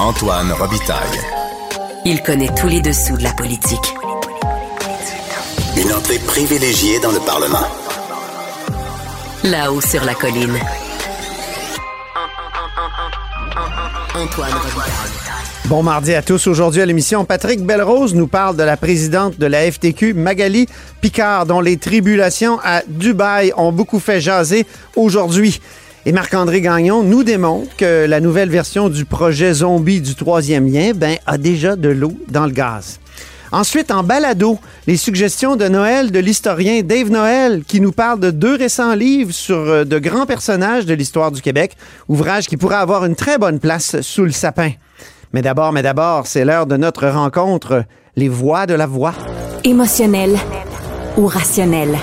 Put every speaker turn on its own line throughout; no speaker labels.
Antoine Robitaille.
Il connaît tous les dessous de la politique.
Une entrée privilégiée dans le Parlement.
Là-haut sur la colline. Antoine Robitaille.
Bon mardi à tous. Aujourd'hui à l'émission, Patrick Belrose nous parle de la présidente de la FTQ, Magali Picard, dont les tribulations à Dubaï ont beaucoup fait jaser aujourd'hui. Et Marc-André Gagnon nous démontre que la nouvelle version du projet zombie du troisième lien ben, a déjà de l'eau dans le gaz. Ensuite, en balado, les suggestions de Noël de l'historien Dave Noël qui nous parle de deux récents livres sur euh, de grands personnages de l'histoire du Québec, ouvrage qui pourrait avoir une très bonne place sous le sapin. Mais d'abord, mais d'abord, c'est l'heure de notre rencontre, les voix de la voix.
Émotionnel ou rationnel?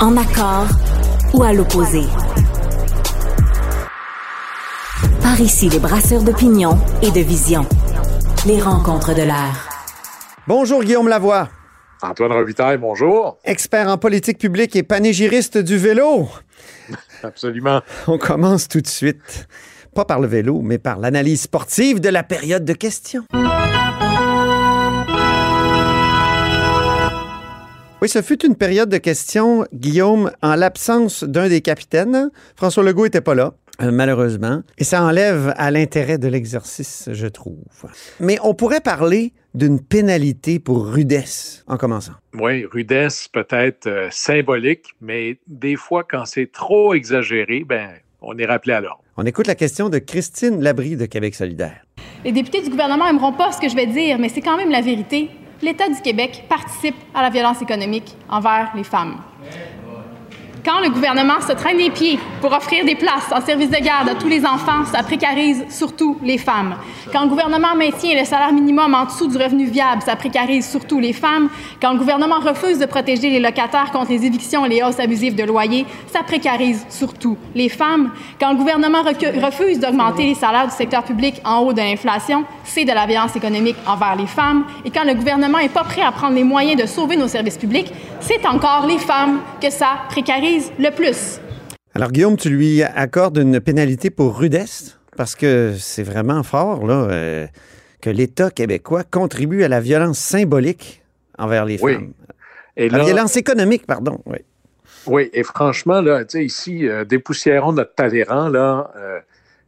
En accord ou à l'opposé. Par ici, les brasseurs d'opinion et de vision. Les rencontres de l'air.
Bonjour Guillaume Lavoie,
Antoine Robitaille, bonjour.
expert en politique publique et panégyriste du vélo.
Absolument.
On commence tout de suite, pas par le vélo, mais par l'analyse sportive de la période de questions. Oui, ce fut une période de questions, Guillaume, en l'absence d'un des capitaines. François Legault n'était pas là. euh, malheureusement. Et ça enlève à l'intérêt de l'exercice, je trouve. Mais on pourrait parler d'une pénalité pour rudesse, en commençant.
Oui, rudesse peut-être euh, symbolique, mais des fois, quand c'est trop exagéré, ben, on est rappelé à l'ordre.
On écoute la question de Christine Labrie de Québec solidaire.
Les députés du gouvernement n'aimeront pas ce que je vais dire, mais c'est quand même la vérité. L'État du Québec participe à la violence économique envers les femmes. Quand le gouvernement se traîne les pieds pour offrir des places en service de garde à tous les enfants, ça précarise surtout les femmes. Quand le gouvernement maintient le salaire minimum en dessous du revenu viable, ça précarise surtout les femmes. Quand le gouvernement refuse de protéger les locataires contre les évictions et les hausses abusives de loyers, ça précarise surtout les femmes. Quand le gouvernement refuse d'augmenter les salaires du secteur public en haut de l'inflation, c'est de la violence économique envers les femmes. Et quand le gouvernement n'est pas prêt à prendre les moyens de sauver nos services publics, c'est encore les femmes que ça précarise le plus.
Alors, Guillaume, tu lui accordes une pénalité pour rudesse parce que c'est vraiment fort là, euh, que l'État québécois contribue à la violence symbolique envers les
Oui.
femmes.
Et
La
là,
violence économique, pardon. Oui.
oui, et franchement, là, tu sais, ici, euh, dépoussiérons notre talent, là. euh,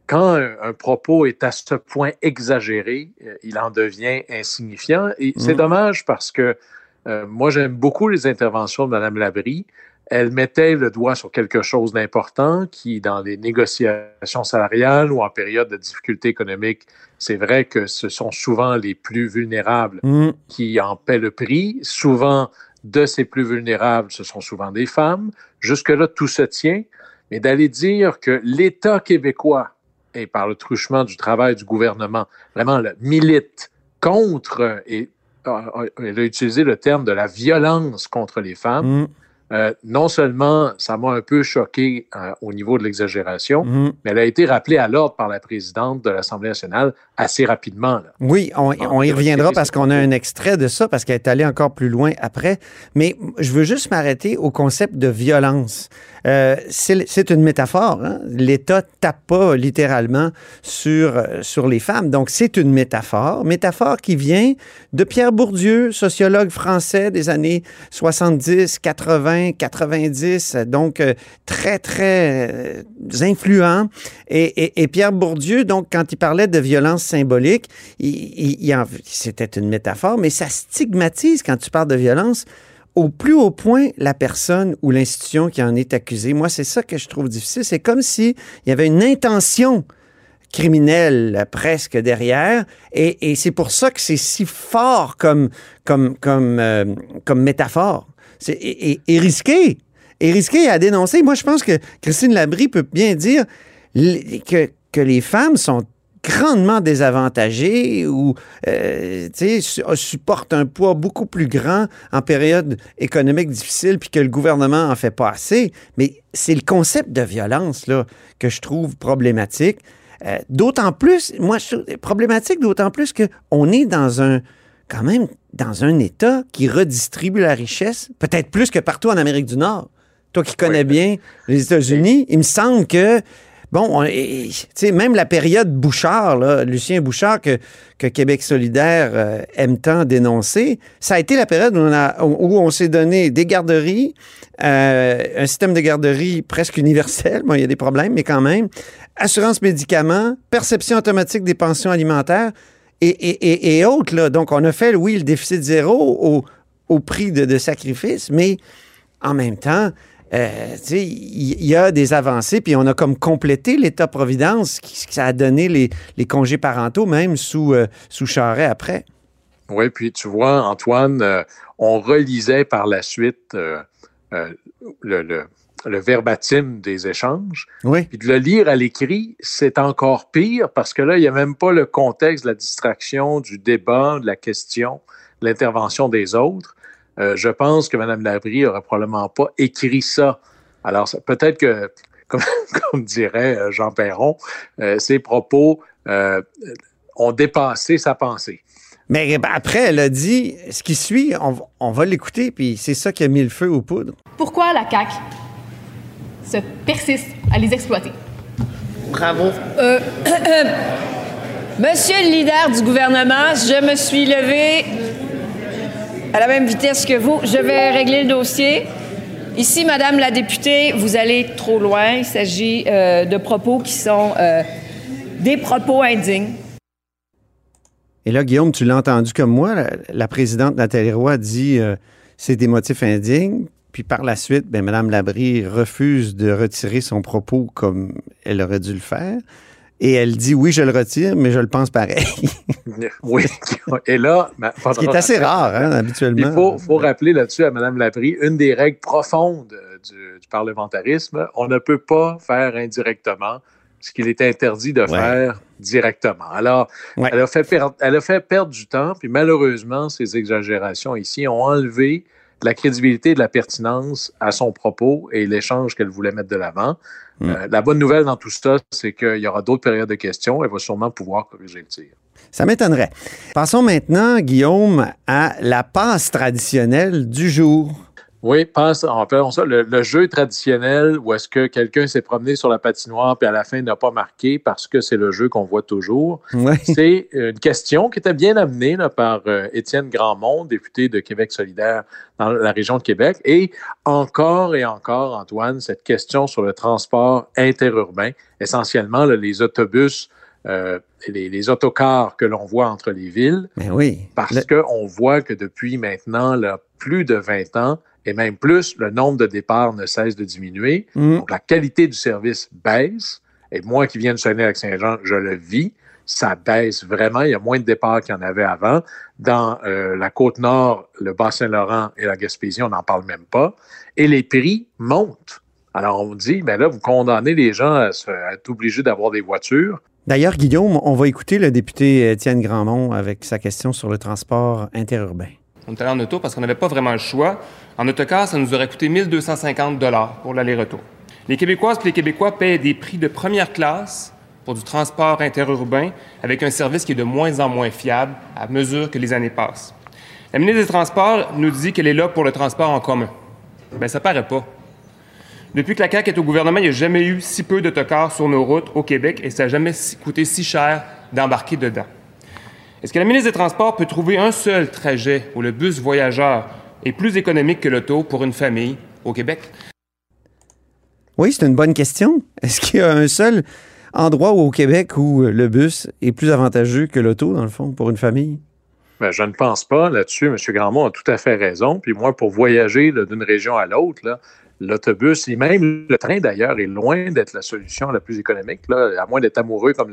quand un, un propos est à ce point exagéré, euh, il en devient insignifiant. Et c'est
Mhm.
dommage parce que euh, moi, j'aime beaucoup les interventions de Mme Labrie. Elle mettait le doigt sur quelque chose d'important qui, dans les négociations salariales ou en période de difficulté économique, c'est vrai que ce sont souvent les plus vulnérables
Mm.
qui en paient le prix. Souvent, de ces plus vulnérables, ce sont souvent des femmes. Jusque-là, tout se tient. Mais d'aller dire que l'État québécois, et par le truchement du travail du gouvernement, vraiment le milite contre, et elle a utilisé le terme de la violence contre les femmes,
Mm.
Euh, non seulement ça m'a un peu choqué euh, au niveau de l'exagération,
Mm.
mais elle a été rappelée à l'ordre par la présidente de l'Assemblée nationale assez rapidement. là.
Oui, on, on y reviendra parce qu'on a un extrait de ça, parce qu'elle est allée encore plus loin après. Mais je veux juste m'arrêter au concept de violence. Euh, c'est une métaphore. hein. L'État tape pas littéralement sur, sur les femmes. Donc, c'est une métaphore. Métaphore qui vient de Pierre Bourdieu, sociologue français des années 70, 80, 90. Donc, euh, très, très euh, influent. Et, et- Pierre Bourdieu, donc, quand il parlait de violence symbolique, il- c'était une métaphore, mais ça stigmatise quand tu parles de violence au plus haut point la personne ou l'institution qui en est accusée. Moi, c'est ça que je trouve difficile. C'est comme s'il y avait une intention criminelle euh, presque derrière, et, c'est pour ça que c'est si fort comme, comme, comme, euh, comme métaphore. C'est, et, risqué. Et risqué à dénoncer. Moi, je pense que Christine Labrie peut bien dire que, que les femmes sont grandement désavantagées ou euh, su- supportent un poids beaucoup plus grand en période économique difficile puis que le gouvernement en fait pas assez. Mais c'est le concept de violence là, que je trouve problématique. Euh, d'autant plus, moi, je problématique d'autant plus qu'on est dans un, quand même, dans un État qui redistribue la richesse, peut-être plus que partout en Amérique du Nord. Toi qui connais
Oui.
bien les États-Unis, il me semble que bon, même la période Bouchard, Lucien Bouchard, que, Québec solidaire euh, aime tant dénoncer, ça a été la période où on, s'est donné des garderies, euh, un système de garderie presque universel, bon, il y a des problèmes, mais quand même, assurance médicaments, perception automatique des pensions alimentaires et, autres. Donc, on a fait, oui, le déficit zéro au, prix de, de sacrifices, mais en même temps, euh, il y, a des avancées, puis on a comme complété l'État-providence, qui, ça a donné les, les, congés parentaux, même sous, euh, sous Charret après.
Oui, puis tu vois, Antoine, euh, on relisait par la suite le, le, le, verbatim des échanges.
Oui.
Puis de le lire à l'écrit, c'est encore pire parce que là, il n'y a même pas le contexte de la distraction, du débat, de la question, de l'intervention des autres. Euh, je pense que Mme Labrie n'aurait probablement pas écrit ça. Alors, peut-être que, comme, dirait euh, Jean Perron, euh, ses propos ont dépassé sa pensée.
Mais ben, après, elle a dit, ce qui suit, on, va l'écouter, puis c'est ça qui a mis le feu aux poudres.
Pourquoi la CAQ se persiste à les exploiter?
Bravo. monsieur le leader du gouvernement, je me suis levé à la même vitesse que vous. Je vais régler le dossier. Ici, Madame la députée, vous allez trop loin. Il s'agit euh, de propos qui sont euh, des propos indignes.
Et là, Guillaume, tu l'as entendu comme moi, la, présidente Nathalie Roy dit euh, c'est des motifs indignes. Puis par la suite, ben, Mme Labrie refuse de retirer son propos comme elle aurait dû le faire. Et elle dit oui, je le retire, mais je le pense pareil.
oui. Et là,
ce qui est assez rare, hein, habituellement.
Il faut, faut rappeler là-dessus à Mme Laprie une des règles profondes du, parlementarisme. On ne peut pas faire indirectement ce qu'il est interdit de faire directement. Alors, elle, a fait perdre, elle a fait perdre du temps, puis malheureusement, ces exagérations ici ont enlevé la crédibilité et de la pertinence à son propos et l'échange qu'elle voulait mettre de l'avant. Mm. Euh, la bonne nouvelle dans tout ça, c'est qu'il y aura d'autres périodes de questions. Elle va sûrement pouvoir corriger le tir.
Ça m'étonnerait. Passons maintenant, Guillaume, à la passe traditionnelle du jour.
Oui, passe, on ça le, jeu traditionnel où est-ce que quelqu'un s'est promené sur la patinoire puis à la fin n'a pas marqué parce que c'est le jeu qu'on voit toujours. C'est une question qui était bien amenée par euh, Étienne Grandmont, député de Québec solidaire dans la région de Québec. Et encore et encore, Antoine, cette question sur le transport interurbain, essentiellement les autobus euh, les, les, autocars que l'on voit entre les villes.
Mais oui.
Parce qu'on voit que depuis maintenant là, plus de 20 ans, et même plus, le nombre de départs ne cesse de diminuer. Mm. Donc, la qualité du service baisse. Et moi qui viens de Saguenay-Lac-Saint-Jean, je le vis. Ça baisse vraiment. Il y a moins de départs qu'il y en avait avant. Dans euh, la côte nord, le Bas-Saint-Laurent et la Gaspésie, on n'en parle même pas. Et les prix montent. Alors, on dit, ben là, vous condamnez les gens à, être obligés d'avoir des voitures.
D'ailleurs, Guillaume, on va écouter le député Étienne Grandmont avec sa question sur le transport interurbain.
On est en auto parce qu'on n'avait pas vraiment le choix. En autocar, ça nous aurait coûté 1250 dollars pour l'aller-retour. Les Québécoises et les Québécois paient des prix de première classe pour du transport interurbain avec un service qui est de moins en moins fiable à mesure que les années passent. La ministre des Transports nous dit qu'elle est là pour le transport en commun. Bien, ça paraît pas. Depuis que la CAQ est au gouvernement, il n'y a jamais eu si peu d'autocars sur nos routes au Québec et ça n'a jamais coûté si cher d'embarquer dedans. Est-ce que la ministre des Transports peut trouver un seul trajet où le bus voyageur est plus économique que l'auto pour une famille au Québec?
Oui, c'est une bonne question. Est-ce qu'il y a un seul endroit au Québec où le bus est plus avantageux que l'auto, dans le fond, pour une famille?
Bien, je ne pense pas là-dessus. M. Grandmont a tout à fait raison. Puis moi, pour voyager d'une région à l'autre, l'autobus et même le train d'ailleurs est loin d'être la solution la plus économique. Là, à moins d'être amoureux comme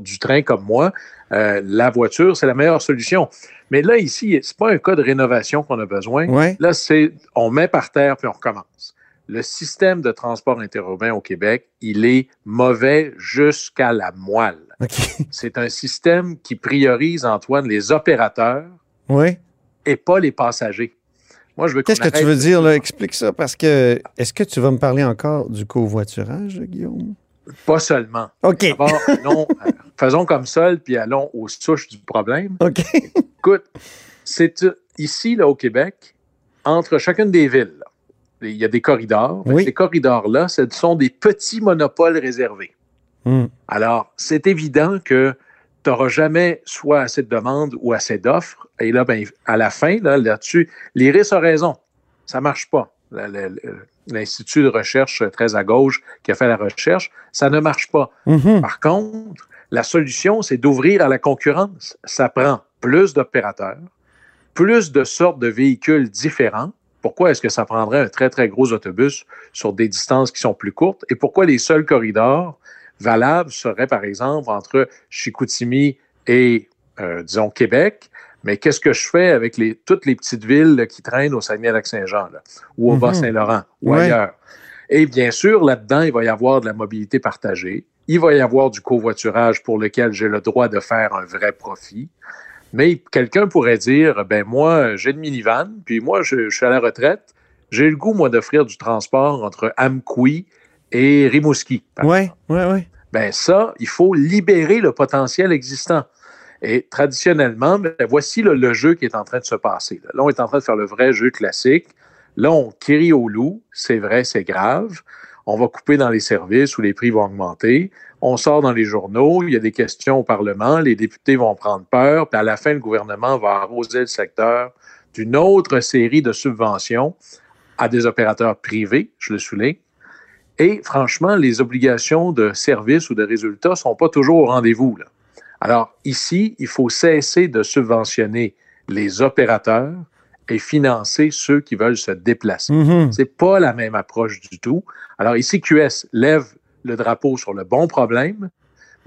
du train comme moi, euh, la voiture, c'est la meilleure solution. Mais là, ici, c'est pas un cas de rénovation qu'on a besoin. Là, c'est on met par terre puis on recommence. Le système de transport interurbain au Québec, il est mauvais jusqu'à la moelle. C'est un système qui priorise, Antoine, les opérateurs et pas les passagers.
Moi, je veux Qu'est-ce que tu veux dire, là? Explique ça, parce que est-ce que tu vas me parler encore du covoiturage, Guillaume?
Pas seulement.
OK.
Euh, faisons comme ça, puis allons aux souches du problème.
OK.
Écoute, c'est ici, là, au Québec, entre chacune des villes, il y a des corridors.
Oui.
Ces corridors-là, ce sont des petits monopoles réservés.
Hmm.
Alors, c'est évident que tu n'auras jamais soit assez de demandes ou assez d'offres. Et là, ben, à la fin, là, là-dessus, l'IRIS a raison. Ça ne marche pas. L'Institut de recherche très à gauche qui a fait la recherche, ça ne marche pas.
Mhm.
Par contre, la solution, c'est d'ouvrir à la concurrence. Ça prend plus d'opérateurs, plus de sortes de véhicules différents. Pourquoi est-ce que ça prendrait un très, très gros autobus sur des distances qui sont plus courtes? Et pourquoi les seuls corridors valables seraient, par exemple, entre Chicoutimi et, euh, disons, Québec? Mais qu'est-ce que je fais avec les, toutes les petites villes là, qui traînent au Saguenay-Lac-Saint-Jean, ou au
Mhm.
Bas-Saint-Laurent, ou
Ouais.
ailleurs? Et bien sûr, là-dedans, il va y avoir de la mobilité partagée. Il va y avoir du covoiturage pour lequel j'ai le droit de faire un vrai profit. Mais quelqu'un pourrait dire, ben moi, j'ai une minivan, puis moi, je, je suis à la retraite. J'ai le goût, moi, d'offrir du transport entre Amqui et Rimouski. par
Ouais, ouais, ouais.
ben ça, il faut libérer le potentiel existant. Et traditionnellement, ben, voici le, le jeu qui est en train de se passer. Là. Là, on est en train de faire le vrai jeu classique. Là, on crie au loup, c'est vrai, c'est grave. On va couper dans les services où les prix vont augmenter. On sort dans les journaux, il y a des questions au Parlement, les députés vont prendre peur, puis à la fin, le gouvernement va arroser le secteur d'une autre série de subventions à des opérateurs privés, je le souligne. Et franchement, les obligations de service ou de résultats ne sont pas toujours au rendez-vous. Alors ici, il faut cesser de subventionner les opérateurs et financer ceux qui veulent se déplacer.
Mhm.
C'est pas la même approche du tout. Alors ici, QS lève le drapeau sur le bon problème,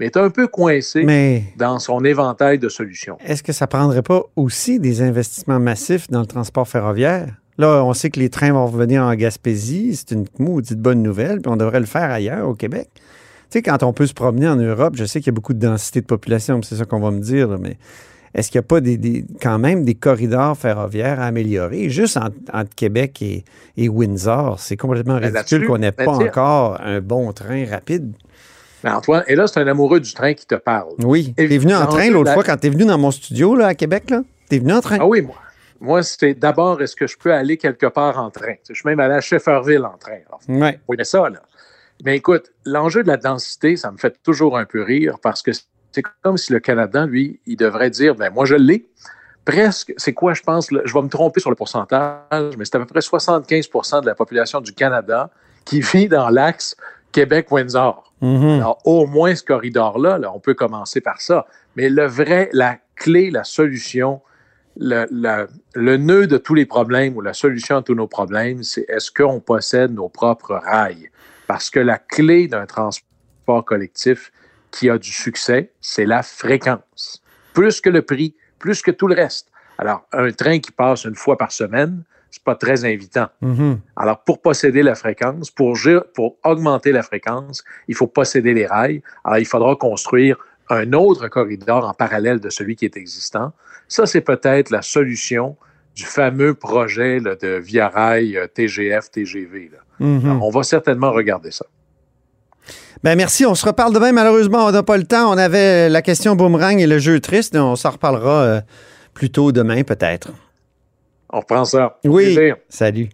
mais est un peu coincé
Mais
dans son éventail de solutions.
est-ce que ça prendrait pas aussi des investissements massifs dans le transport ferroviaire? Là, on sait que les trains vont revenir en Gaspésie. C'est une maudite bonne nouvelle, puis on devrait le faire ailleurs, au Québec. Tu sais, quand on peut se promener en Europe, je sais qu'il y a beaucoup de densité de population, c'est ça qu'on va me dire, là, mais est-ce qu'il n'y a pas des, des- quand même des corridors ferroviaires à améliorer? Juste en- entre Québec et, et Windsor, c'est complètement
Ben,
ridicule qu'on n'ait
ben,
pas encore un bon train rapide.
Mais Antoine, et là, c'est un amoureux du train qui te parle.
Oui. T'es venu en train l'autre
la-
fois quand t'es venu dans mon studio là, à Québec, là? T'es venu en train?
Ah oui, moi. Moi, c'est d'abord, est-ce que je peux aller quelque part en train? Je suis même allé à Shefferville en train. Alors,
Ouais.
Oui, mais ça, là. Mais écoute, l'enjeu de la densité, ça me fait toujours un peu rire parce que c'est comme si le Canada, lui, il devrait dire, ben moi, je l'ai. Presque, c'est quoi, je pense, je vais me tromper sur le pourcentage, mais c'est à peu près 75% de la population du Canada qui vit dans l'axe Québec-Windsor.
Mhm.
Alors, au moins, ce corridor-là, là, on peut commencer par ça. Mais le vrai, la clé, la solution, le, nœud de tous les problèmes ou la solution à tous nos problèmes, c'est est-ce qu'on possède nos propres rails? Parce que la clé d'un transport collectif qui a du succès, c'est la fréquence. Plus que le prix, plus que tout le reste. Alors, un train qui passe une fois par semaine, c'est pas très invitant.
Mhm.
Alors, pour posséder la fréquence, pour augmenter la fréquence, il faut posséder les rails. Alors, il faudra construire un autre corridor en parallèle de celui qui est existant. Ça, c'est peut-être la solution du fameux projet là, de Via Rail euh, TGF, TGV. là.
Mhm.
Alors, on va certainement regarder ça.
Ben merci. On se reparle demain. Malheureusement, on n'a pas le temps. On avait la question boomerang et le jeu triste. On s'en reparlera euh, plus tôt demain, peut-être.
On reprend ça.
Oui. Salut.